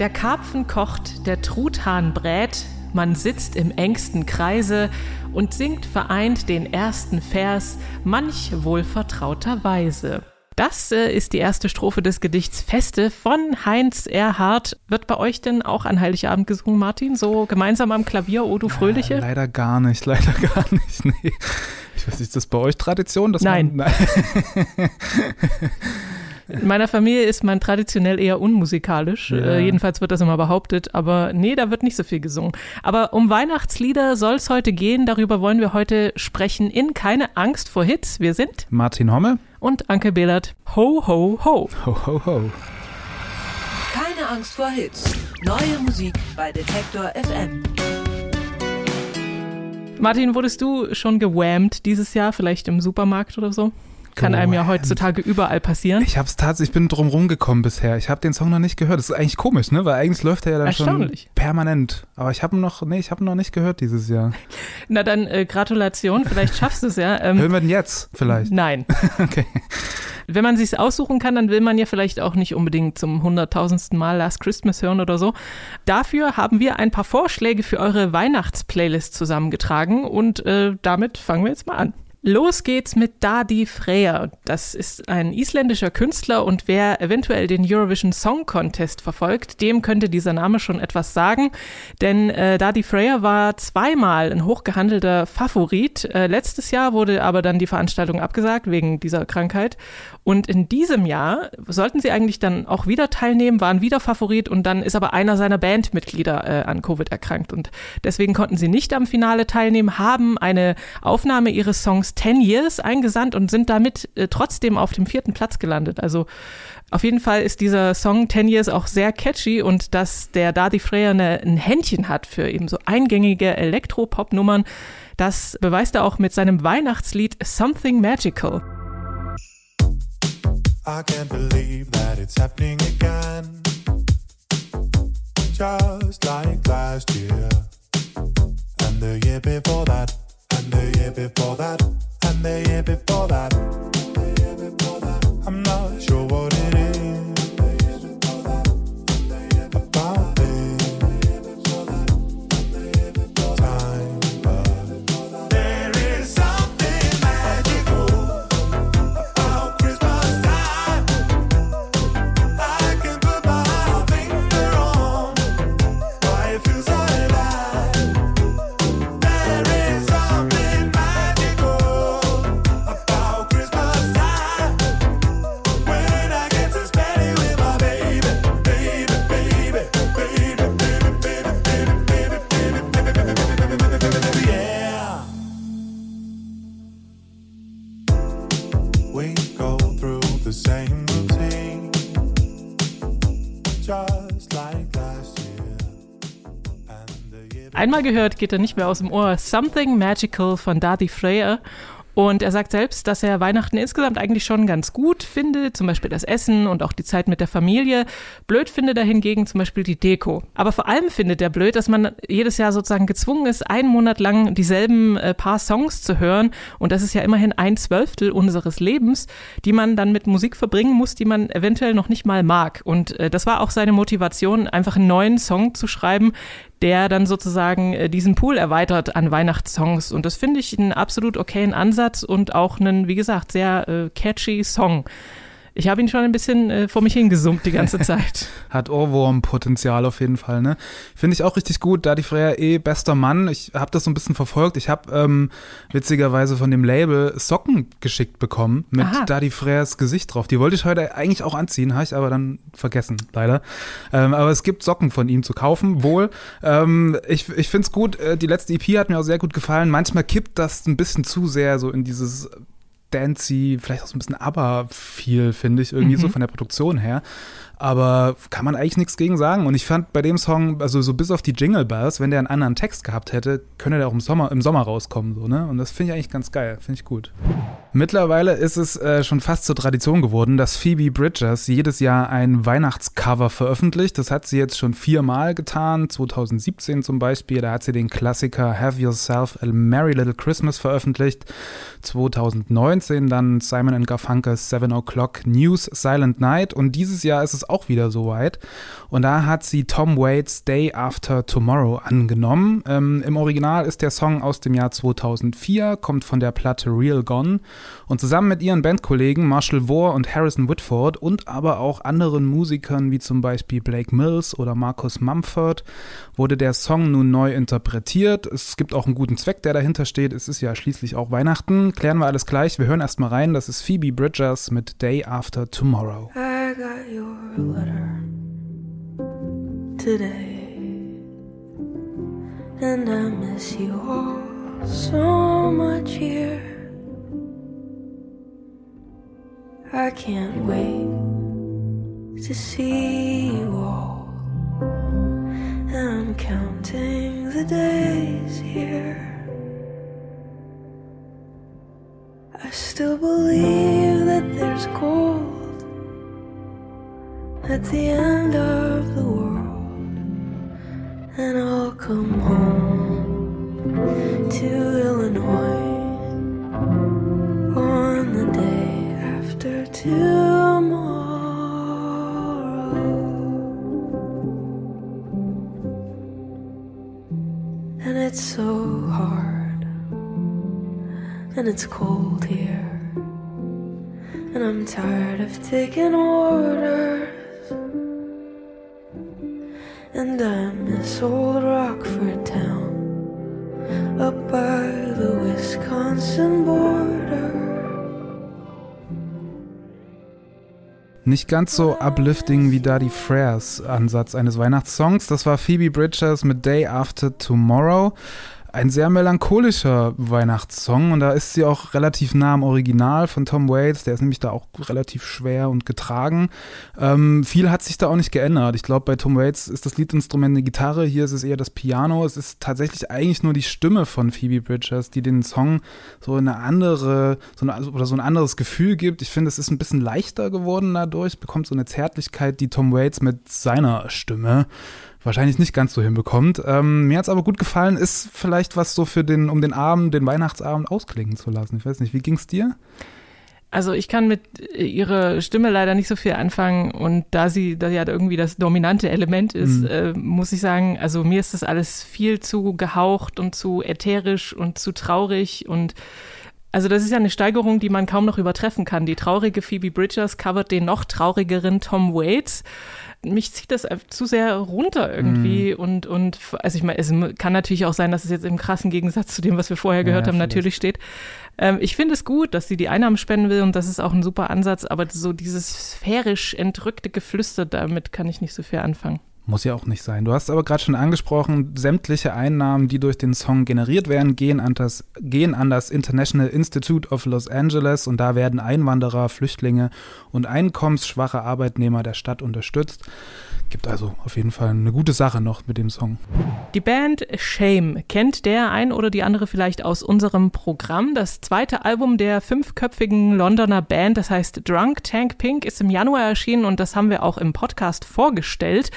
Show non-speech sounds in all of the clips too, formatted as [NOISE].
Der Karpfen kocht, der Truthahn brät, man sitzt im engsten Kreise und singt vereint den ersten Vers manch wohlvertrauterweise. Das äh, ist die erste Strophe des Gedichts Feste von Heinz Erhardt. Wird bei euch denn auch an Heiligabend gesungen, Martin? So gemeinsam am Klavier, O du Fröhliche? Äh, leider gar nicht, [LAUGHS] leider gar nicht. Nee. Ich weiß nicht, ist das bei euch Tradition? nein. Man, nein. [LAUGHS] In meiner Familie ist man traditionell eher unmusikalisch. Ja. Äh, jedenfalls wird das immer behauptet. Aber nee, da wird nicht so viel gesungen. Aber um Weihnachtslieder soll es heute gehen. Darüber wollen wir heute sprechen in Keine Angst vor Hits. Wir sind Martin Homme und Anke Behlert. Ho, ho, ho. Ho, ho, ho. Keine Angst vor Hits. Neue Musik bei Detektor FM. Martin, wurdest du schon gewammt dieses Jahr, vielleicht im Supermarkt oder so? Kann einem ja heutzutage überall passieren. Ich habe es tatsächlich, ich bin drum rumgekommen bisher. Ich habe den Song noch nicht gehört. Das ist eigentlich komisch, ne? Weil eigentlich läuft er ja dann schon permanent. Aber ich habe noch, nee, ich habe noch nicht gehört dieses Jahr. [LAUGHS] Na dann äh, Gratulation, vielleicht schaffst du es ja. Ähm, Hören wir denn jetzt vielleicht? Nein. [LAUGHS] okay. Wenn man sich aussuchen kann, dann will man ja vielleicht auch nicht unbedingt zum hunderttausendsten Mal Last Christmas hören oder so. Dafür haben wir ein paar Vorschläge für eure Weihnachtsplaylist zusammengetragen und äh, damit fangen wir jetzt mal an. Los geht's mit Dadi Freyr. Das ist ein isländischer Künstler und wer eventuell den Eurovision Song Contest verfolgt, dem könnte dieser Name schon etwas sagen. Denn äh, Dadi Freyr war zweimal ein hochgehandelter Favorit. Äh, letztes Jahr wurde aber dann die Veranstaltung abgesagt wegen dieser Krankheit. Und in diesem Jahr sollten sie eigentlich dann auch wieder teilnehmen, waren wieder Favorit und dann ist aber einer seiner Bandmitglieder äh, an Covid erkrankt. Und deswegen konnten sie nicht am Finale teilnehmen, haben eine Aufnahme ihres Songs 10 Years eingesandt und sind damit äh, trotzdem auf dem vierten Platz gelandet. Also auf jeden Fall ist dieser Song 10 Years auch sehr catchy und dass der Dadi Freya eine, ein Händchen hat für eben so eingängige Elektropop-Nummern, das beweist er auch mit seinem Weihnachtslied Something Magical. I can't believe that it's happening again. Just like last year. And the year before that. And the year before that. And the year before that. I'm not sure Einmal gehört geht er nicht mehr aus dem Ohr. Something Magical von Darty Freyer. Und er sagt selbst, dass er Weihnachten insgesamt eigentlich schon ganz gut findet, zum Beispiel das Essen und auch die Zeit mit der Familie. Blöd findet er hingegen zum Beispiel die Deko. Aber vor allem findet er blöd, dass man jedes Jahr sozusagen gezwungen ist, einen Monat lang dieselben äh, paar Songs zu hören. Und das ist ja immerhin ein Zwölftel unseres Lebens, die man dann mit Musik verbringen muss, die man eventuell noch nicht mal mag. Und äh, das war auch seine Motivation, einfach einen neuen Song zu schreiben, der dann sozusagen äh, diesen Pool erweitert an Weihnachtssongs. Und das finde ich einen absolut okayen Ansatz und auch einen, wie gesagt, sehr äh, catchy Song. Ich habe ihn schon ein bisschen äh, vor mich hingesummt die ganze [LAUGHS] Zeit. Hat Ohrwurm-Potenzial auf jeden Fall, ne? Finde ich auch richtig gut. Da die Freya eh bester Mann. Ich habe das so ein bisschen verfolgt. Ich habe ähm, witzigerweise von dem Label Socken geschickt bekommen mit Aha. Daddy Freyas Gesicht drauf. Die wollte ich heute eigentlich auch anziehen, habe ich aber dann vergessen, leider. Ähm, aber es gibt Socken von ihm zu kaufen, wohl. Ähm, ich ich finde es gut. Äh, die letzte EP hat mir auch sehr gut gefallen. Manchmal kippt das ein bisschen zu sehr so in dieses dancey, vielleicht auch so ein bisschen aber viel, finde ich, irgendwie mhm. so von der Produktion her. Aber kann man eigentlich nichts gegen sagen. Und ich fand bei dem Song, also so bis auf die Jingle Bells, wenn der einen anderen Text gehabt hätte, könnte der auch im Sommer, im Sommer rauskommen. So, ne? Und das finde ich eigentlich ganz geil. Finde ich gut. Mittlerweile ist es äh, schon fast zur Tradition geworden, dass Phoebe Bridgers jedes Jahr ein Weihnachtscover veröffentlicht. Das hat sie jetzt schon viermal getan. 2017 zum Beispiel, da hat sie den Klassiker Have Yourself a Merry Little Christmas veröffentlicht. 2019 dann Simon Garfunkel's Seven O'Clock News Silent Night. Und dieses Jahr ist es es auch wieder soweit. Und da hat sie Tom Waits Day After Tomorrow angenommen. Ähm, Im Original ist der Song aus dem Jahr 2004, kommt von der Platte Real Gone. Und zusammen mit ihren Bandkollegen Marshall Vore und Harrison Whitford und aber auch anderen Musikern wie zum Beispiel Blake Mills oder Marcus Mumford wurde der Song nun neu interpretiert. Es gibt auch einen guten Zweck, der dahinter steht. Es ist ja schließlich auch Weihnachten. Klären wir alles gleich. Wir hören erstmal rein. Das ist Phoebe Bridgers mit Day After Tomorrow. I got your letter today. And I miss you all so much here. I can't wait to see you all. And I'm counting the days here. I still believe that there's gold at the end of the world, and I'll come home to Illinois on the day after tomorrow. And it's so hard and it's cold here. And I'm tired of taking orders. And I miss old Rockford town up by the Wisconsin border. Nicht ganz so uplifting wie Daddy Freres Ansatz eines Weihnachtssongs. Das war Phoebe Bridgers mit Day After Tomorrow ein sehr melancholischer Weihnachtssong und da ist sie auch relativ nah am Original von Tom Waits, der ist nämlich da auch relativ schwer und getragen. Ähm, viel hat sich da auch nicht geändert. Ich glaube, bei Tom Waits ist das Liedinstrument eine Gitarre, hier ist es eher das Piano. Es ist tatsächlich eigentlich nur die Stimme von Phoebe Bridgers, die den Song so eine andere, so eine, oder so ein anderes Gefühl gibt. Ich finde, es ist ein bisschen leichter geworden dadurch, bekommt so eine Zärtlichkeit, die Tom Waits mit seiner Stimme wahrscheinlich nicht ganz so hinbekommt. Ähm, mir hat es aber gut gefallen, ist vielleicht was so für den, um den Abend, den Weihnachtsabend ausklingen zu lassen. Ich weiß nicht, wie ging es dir? Also ich kann mit ihrer Stimme leider nicht so viel anfangen und da sie, da halt irgendwie das dominante Element ist, mhm. äh, muss ich sagen, also mir ist das alles viel zu gehaucht und zu ätherisch und zu traurig und also das ist ja eine Steigerung, die man kaum noch übertreffen kann. Die traurige Phoebe Bridgers covert den noch traurigeren Tom Waits mich zieht das zu sehr runter irgendwie mm. und, und, also ich meine, es kann natürlich auch sein, dass es jetzt im krassen Gegensatz zu dem, was wir vorher gehört ja, haben, natürlich steht. Ähm, ich finde es gut, dass sie die Einnahmen spenden will und das ist auch ein super Ansatz, aber so dieses sphärisch entrückte Geflüster, damit kann ich nicht so viel anfangen. Muss ja auch nicht sein. Du hast aber gerade schon angesprochen, sämtliche Einnahmen, die durch den Song generiert werden, gehen an, das, gehen an das International Institute of Los Angeles und da werden Einwanderer, Flüchtlinge und einkommensschwache Arbeitnehmer der Stadt unterstützt. Gibt also auf jeden Fall eine gute Sache noch mit dem Song. Die Band Shame kennt der ein oder die andere vielleicht aus unserem Programm. Das zweite Album der fünfköpfigen Londoner Band, das heißt Drunk Tank Pink, ist im Januar erschienen und das haben wir auch im Podcast vorgestellt.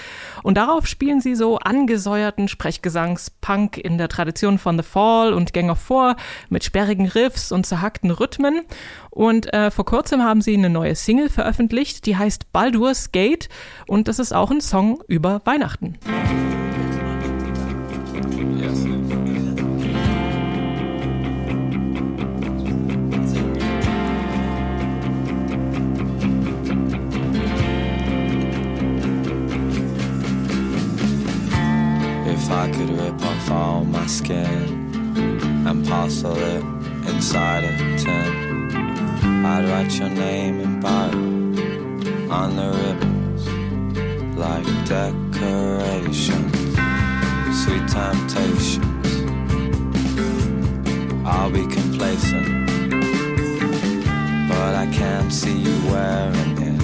Und darauf spielen sie so angesäuerten Sprechgesangspunk in der Tradition von The Fall und Gang of Four mit sperrigen Riffs und zerhackten Rhythmen. Und äh, vor kurzem haben sie eine neue Single veröffentlicht, die heißt Baldur's Gate und das ist auch ein Song über Weihnachten. Skin and parcel it inside a tin I'd write your name in biro on the ribbons like decorations, sweet temptations. I'll be complacent, but I can't see you wearing it.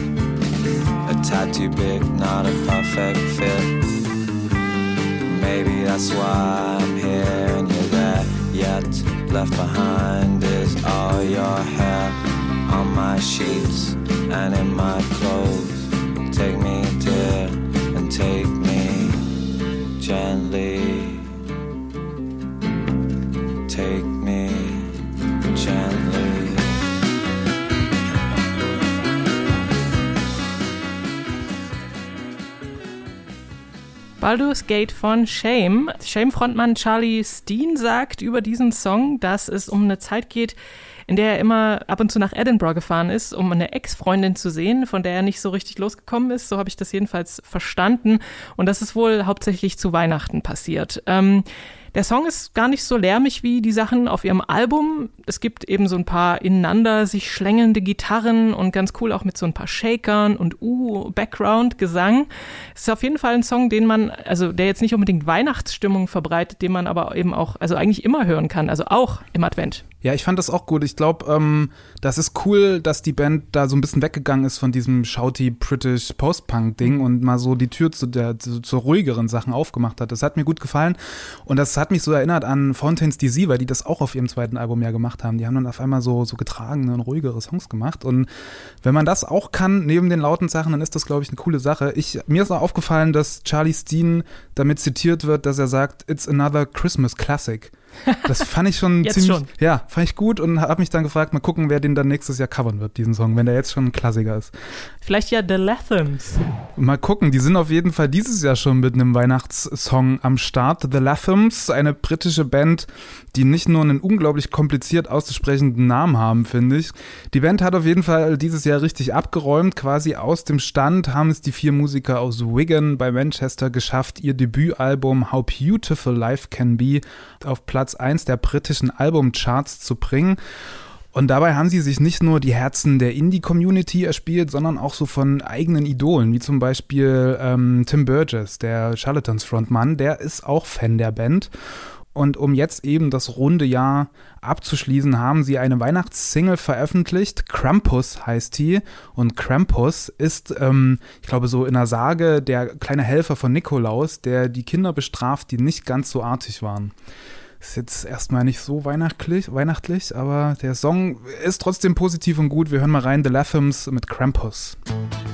A tattoo big, not a perfect fit. Maybe that's why I'm here and you're there. Yet left behind is all your hair on my sheets and in my clothes. Take me, dear, and take Baldur's Gate von Shame. Shame-Frontmann Charlie Steen sagt über diesen Song, dass es um eine Zeit geht, in der er immer ab und zu nach Edinburgh gefahren ist, um eine Ex-Freundin zu sehen, von der er nicht so richtig losgekommen ist. So habe ich das jedenfalls verstanden. Und das ist wohl hauptsächlich zu Weihnachten passiert. Ähm, der Song ist gar nicht so lärmig wie die Sachen auf ihrem Album. Es gibt eben so ein paar ineinander sich schlängelnde Gitarren und ganz cool auch mit so ein paar Shakern und uh, Background-Gesang. Es ist auf jeden Fall ein Song, den man, also der jetzt nicht unbedingt Weihnachtsstimmung verbreitet, den man aber eben auch, also eigentlich immer hören kann, also auch im Advent. Ja, ich fand das auch gut. Ich glaube, ähm, das ist cool, dass die Band da so ein bisschen weggegangen ist von diesem shouty British Post-Punk-Ding und mal so die Tür zu der zu, zu, ruhigeren Sachen aufgemacht hat. Das hat mir gut gefallen und das hat mich so erinnert an Fountains DC, weil die das auch auf ihrem zweiten Album ja gemacht haben. Die haben dann auf einmal so so getragene und ruhigere Songs gemacht und wenn man das auch kann neben den lauten Sachen, dann ist das glaube ich eine coole Sache. Ich mir ist auch aufgefallen, dass Charlie Steen damit zitiert wird, dass er sagt, it's another Christmas classic. Das fand ich schon [LAUGHS] ziemlich, schon. ja, fand ich gut und habe mich dann gefragt, mal gucken, wer den dann nächstes Jahr covern wird, diesen Song, wenn der jetzt schon ein Klassiker ist. Vielleicht ja The Lathams. Mal gucken, die sind auf jeden Fall dieses Jahr schon mit einem Weihnachtssong am Start. The Lathams, eine britische Band, die nicht nur einen unglaublich kompliziert auszusprechenden Namen haben, finde ich. Die Band hat auf jeden Fall dieses Jahr richtig abgeräumt. Quasi aus dem Stand haben es die vier Musiker aus Wigan bei Manchester geschafft, ihr Debütalbum How Beautiful Life Can Be auf Platz 1 der britischen Albumcharts zu bringen. Und dabei haben sie sich nicht nur die Herzen der Indie-Community erspielt, sondern auch so von eigenen Idolen, wie zum Beispiel ähm, Tim Burgess, der Charlatans-Frontmann, der ist auch Fan der Band. Und um jetzt eben das runde Jahr abzuschließen, haben sie eine Weihnachtssingle veröffentlicht. Krampus heißt die. Und Krampus ist, ähm, ich glaube, so in der Sage der kleine Helfer von Nikolaus, der die Kinder bestraft, die nicht ganz so artig waren. Ist jetzt erstmal nicht so weihnachtlich, weihnachtlich, aber der Song ist trotzdem positiv und gut. Wir hören mal rein The Lathams mit Krampus. Like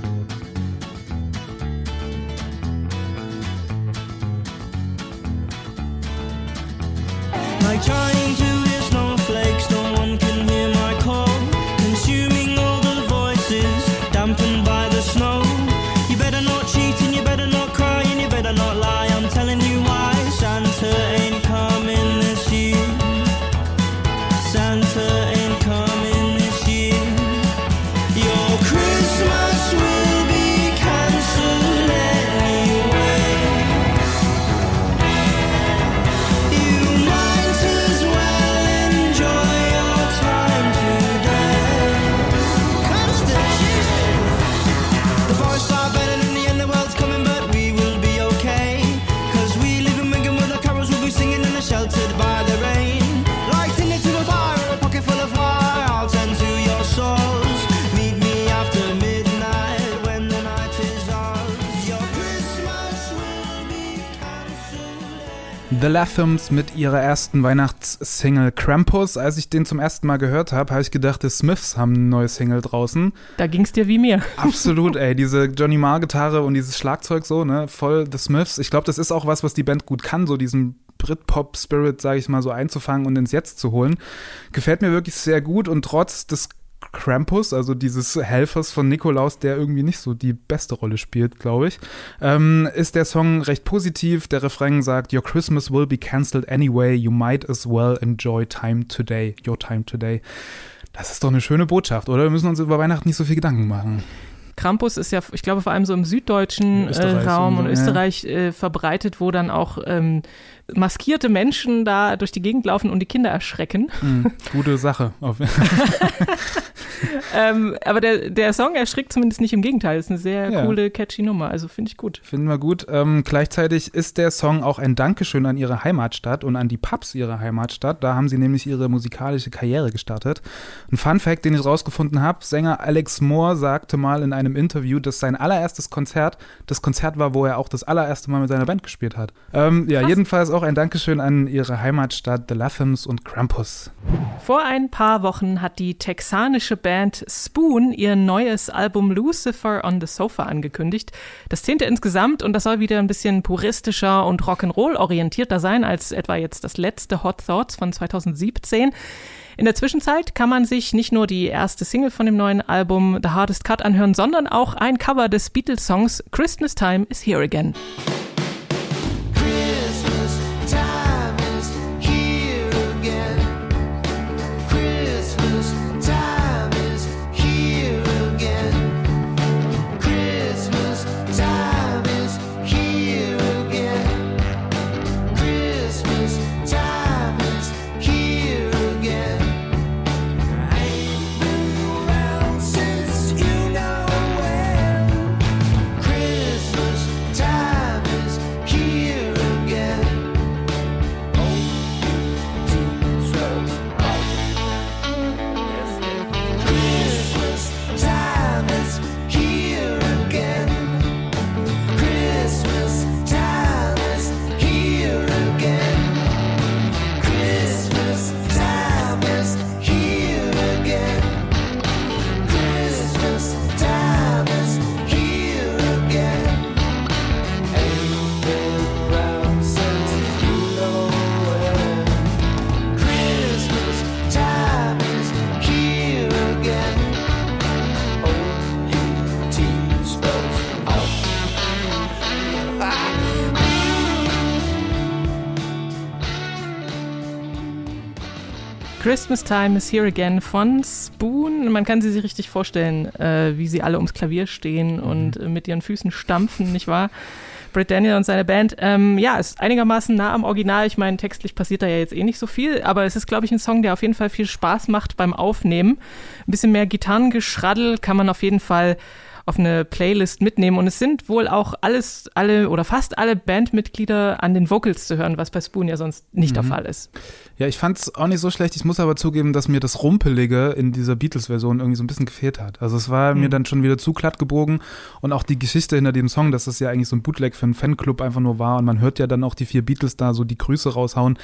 The Lathams mit ihrer ersten Weihnachtssingle Krampus. Als ich den zum ersten Mal gehört habe, habe ich gedacht, die Smiths haben eine neue Single draußen. Da ging es dir wie mir. [LAUGHS] Absolut, ey. Diese Johnny Marr-Gitarre und dieses Schlagzeug so, ne? Voll The Smiths. Ich glaube, das ist auch was, was die Band gut kann, so diesen Britpop-Spirit, sage ich mal, so einzufangen und ins Jetzt zu holen. Gefällt mir wirklich sehr gut und trotz des Krampus, also dieses Helfers von Nikolaus, der irgendwie nicht so die beste Rolle spielt, glaube ich, ähm, ist der Song recht positiv. Der Refrain sagt, Your Christmas will be cancelled anyway, you might as well enjoy time today, your time today. Das ist doch eine schöne Botschaft, oder? Wir müssen uns über Weihnachten nicht so viel Gedanken machen. Krampus ist ja, ich glaube, vor allem so im süddeutschen äh, Raum und, und Österreich äh, verbreitet, wo dann auch ähm, maskierte Menschen da durch die Gegend laufen und die Kinder erschrecken. Mhm, gute Sache. [LAUGHS] [LAUGHS] [LAUGHS] ähm, aber der, der Song erschrickt zumindest nicht im Gegenteil. Ist eine sehr ja. coole, catchy Nummer. Also finde ich gut. Finden wir gut. Ähm, gleichzeitig ist der Song auch ein Dankeschön an ihre Heimatstadt und an die Pubs ihrer Heimatstadt. Da haben sie nämlich ihre musikalische Karriere gestartet. Ein Fun Fact, den ich rausgefunden habe: Sänger Alex Moore sagte mal in einem Interview, dass sein allererstes Konzert das Konzert war, wo er auch das allererste Mal mit seiner Band gespielt hat. Ähm, ja, Krass. jedenfalls auch ein Dankeschön an ihre Heimatstadt The Lathams und Krampus. Vor ein paar Wochen hat die texanische Band Spoon ihr neues Album Lucifer on the Sofa angekündigt. Das zehnte insgesamt und das soll wieder ein bisschen puristischer und Rock'n'Roll orientierter sein als etwa jetzt das letzte Hot Thoughts von 2017. In der Zwischenzeit kann man sich nicht nur die erste Single von dem neuen Album The Hardest Cut anhören, sondern auch ein Cover des Beatles-Songs Christmas Time is Here Again. Christmas Time is Here Again von Spoon. Man kann sie sich richtig vorstellen, äh, wie sie alle ums Klavier stehen mhm. und äh, mit ihren Füßen stampfen, nicht wahr? Britt Daniel und seine Band. Ähm, ja, ist einigermaßen nah am Original. Ich meine, textlich passiert da ja jetzt eh nicht so viel, aber es ist, glaube ich, ein Song, der auf jeden Fall viel Spaß macht beim Aufnehmen. Ein bisschen mehr Gitarrengeschraddel kann man auf jeden Fall auf eine Playlist mitnehmen. Und es sind wohl auch alles, alle oder fast alle Bandmitglieder an den Vocals zu hören, was bei Spoon ja sonst nicht mhm. der Fall ist. Ja, ich fand es auch nicht so schlecht. Ich muss aber zugeben, dass mir das Rumpelige in dieser Beatles-Version irgendwie so ein bisschen gefehlt hat. Also es war mhm. mir dann schon wieder zu glatt gebogen und auch die Geschichte hinter dem Song, dass das ja eigentlich so ein Bootleg für einen Fanclub einfach nur war und man hört ja dann auch die vier Beatles da so die Grüße raushauen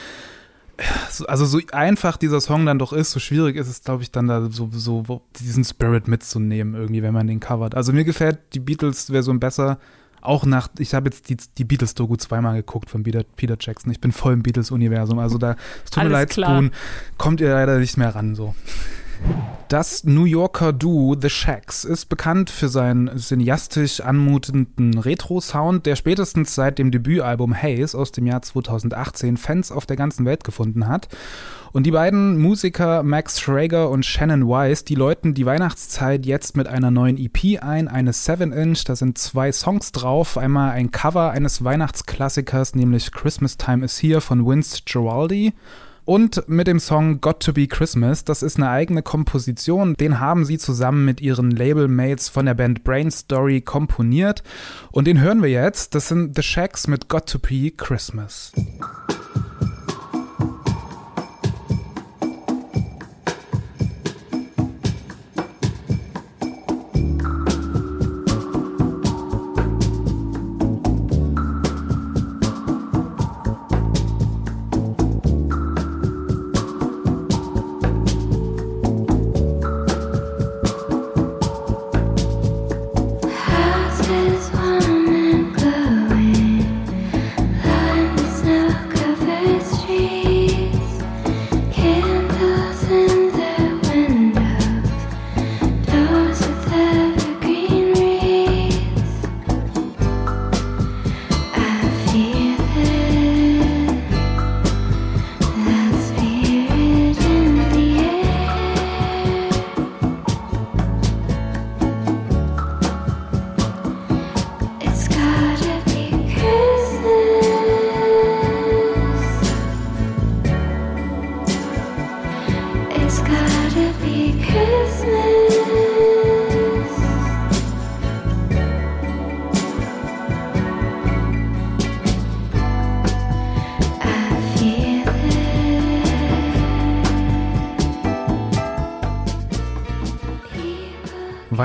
also so einfach dieser Song dann doch ist, so schwierig ist es, glaube ich, dann da so, so diesen Spirit mitzunehmen, irgendwie, wenn man den covert. Also mir gefällt die Beatles-Version besser. Auch nach, ich habe jetzt die, die Beatles-Doku zweimal geguckt von Peter, Peter Jackson. Ich bin voll im Beatles-Universum. Also da, es tut mir leid, Spoon, kommt ihr leider nicht mehr ran, so. Das New Yorker Duo The Shacks ist bekannt für seinen cineastisch anmutenden Retro-Sound, der spätestens seit dem Debütalbum Haze aus dem Jahr 2018 Fans auf der ganzen Welt gefunden hat. Und die beiden Musiker Max Schrager und Shannon Weiss, die läuten die Weihnachtszeit jetzt mit einer neuen EP ein, eine 7-Inch. Da sind zwei Songs drauf. Einmal ein Cover eines Weihnachtsklassikers, nämlich Christmas Time is Here von Vince Giraldi und mit dem Song Got to Be Christmas. Das ist eine eigene Komposition. Den haben sie zusammen mit ihren Labelmates von der Band Brain Story komponiert. Und den hören wir jetzt. Das sind The Shacks mit Got to Be Christmas.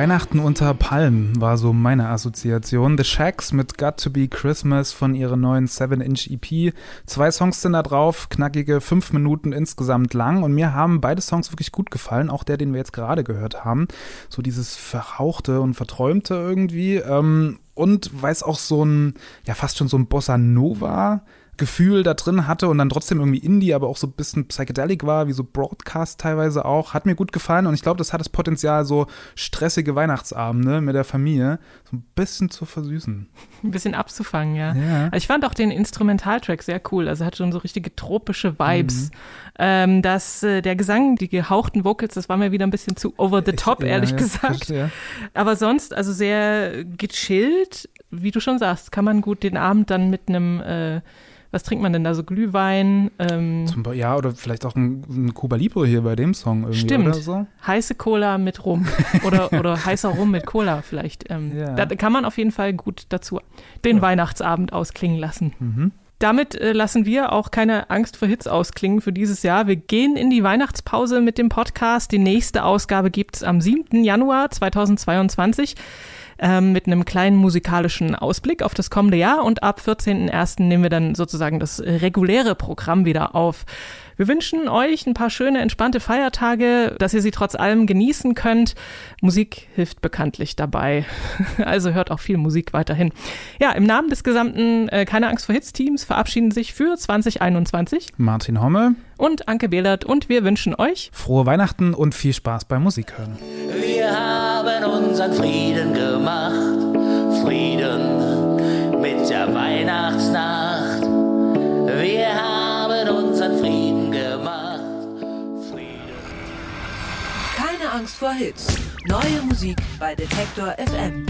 Weihnachten unter Palmen war so meine Assoziation. The Shacks mit Got to Be Christmas von ihrer neuen 7-Inch EP. Zwei Songs sind da drauf, knackige fünf Minuten insgesamt lang und mir haben beide Songs wirklich gut gefallen, auch der, den wir jetzt gerade gehört haben. So dieses Verhauchte und Verträumte irgendwie. Ähm, und weil es auch so ein, ja fast schon so ein Bossa Nova Gefühl da drin hatte und dann trotzdem irgendwie Indie, aber auch so ein bisschen psychedelic war, wie so Broadcast teilweise auch. Hat mir gut gefallen und ich glaube, das hat das Potenzial, so stressige Weihnachtsabende mit der Familie so ein bisschen zu versüßen. [LAUGHS] Ein bisschen abzufangen, ja. ja. Ich fand auch den Instrumentaltrack sehr cool. Also hat schon so richtige tropische Vibes. Mhm. Ähm, dass äh, der Gesang, die gehauchten Vocals, das war mir wieder ein bisschen zu over the top, ich, ehrlich ja, gesagt. Aber sonst, also sehr gechillt, wie du schon sagst, kann man gut den Abend dann mit einem äh, was trinkt man denn da so? Glühwein? Ähm, Zum, ja, oder vielleicht auch ein, ein Cuba Libre hier bei dem Song irgendwie. Stimmt. Oder so. Heiße Cola mit Rum. [LAUGHS] oder, oder heißer Rum mit Cola vielleicht. Ähm, ja. Da kann man auf jeden Fall gut dazu den ja. Weihnachtsabend ausklingen lassen. Mhm. Damit äh, lassen wir auch keine Angst vor Hits ausklingen für dieses Jahr. Wir gehen in die Weihnachtspause mit dem Podcast. Die nächste Ausgabe gibt es am 7. Januar 2022 ähm, mit einem kleinen musikalischen Ausblick auf das kommende Jahr und ab 14.01. nehmen wir dann sozusagen das reguläre Programm wieder auf. Wir wünschen euch ein paar schöne, entspannte Feiertage, dass ihr sie trotz allem genießen könnt. Musik hilft bekanntlich dabei. [LAUGHS] Also hört auch viel Musik weiterhin. Ja, im Namen des gesamten äh, Keine Angst vor Hits Teams verabschieden sich für 2021 Martin Hommel und Anke Behlert und wir wünschen euch frohe Weihnachten und viel Spaß beim Musikhören. Wir haben unseren Frieden gemacht. Frieden mit der Weihnachtsnacht. Wir haben unseren Frieden gemacht. Frieden. Keine Angst vor Hits. Neue Musik bei Detektor FM.